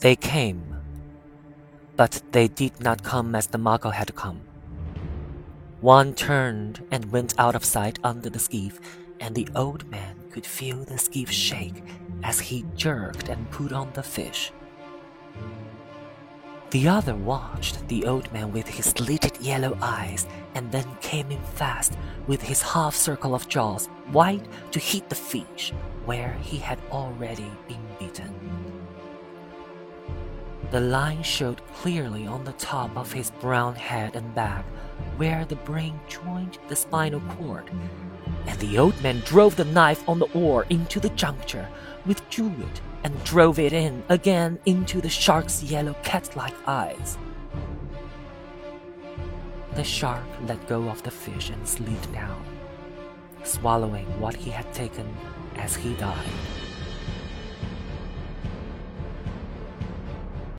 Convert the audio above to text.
They came, but they did not come as the Mako had come. One turned and went out of sight under the skiff, and the old man could feel the skiff shake as he jerked and put on the fish. The other watched the old man with his slitted yellow eyes and then came in fast with his half circle of jaws wide to hit the fish where he had already been bitten. The line showed clearly on the top of his brown head and back where the brain joined the spinal cord, and the old man drove the knife on the oar into the juncture, withdrew it, and drove it in again into the shark's yellow cat like eyes. The shark let go of the fish and slid down, swallowing what he had taken as he died.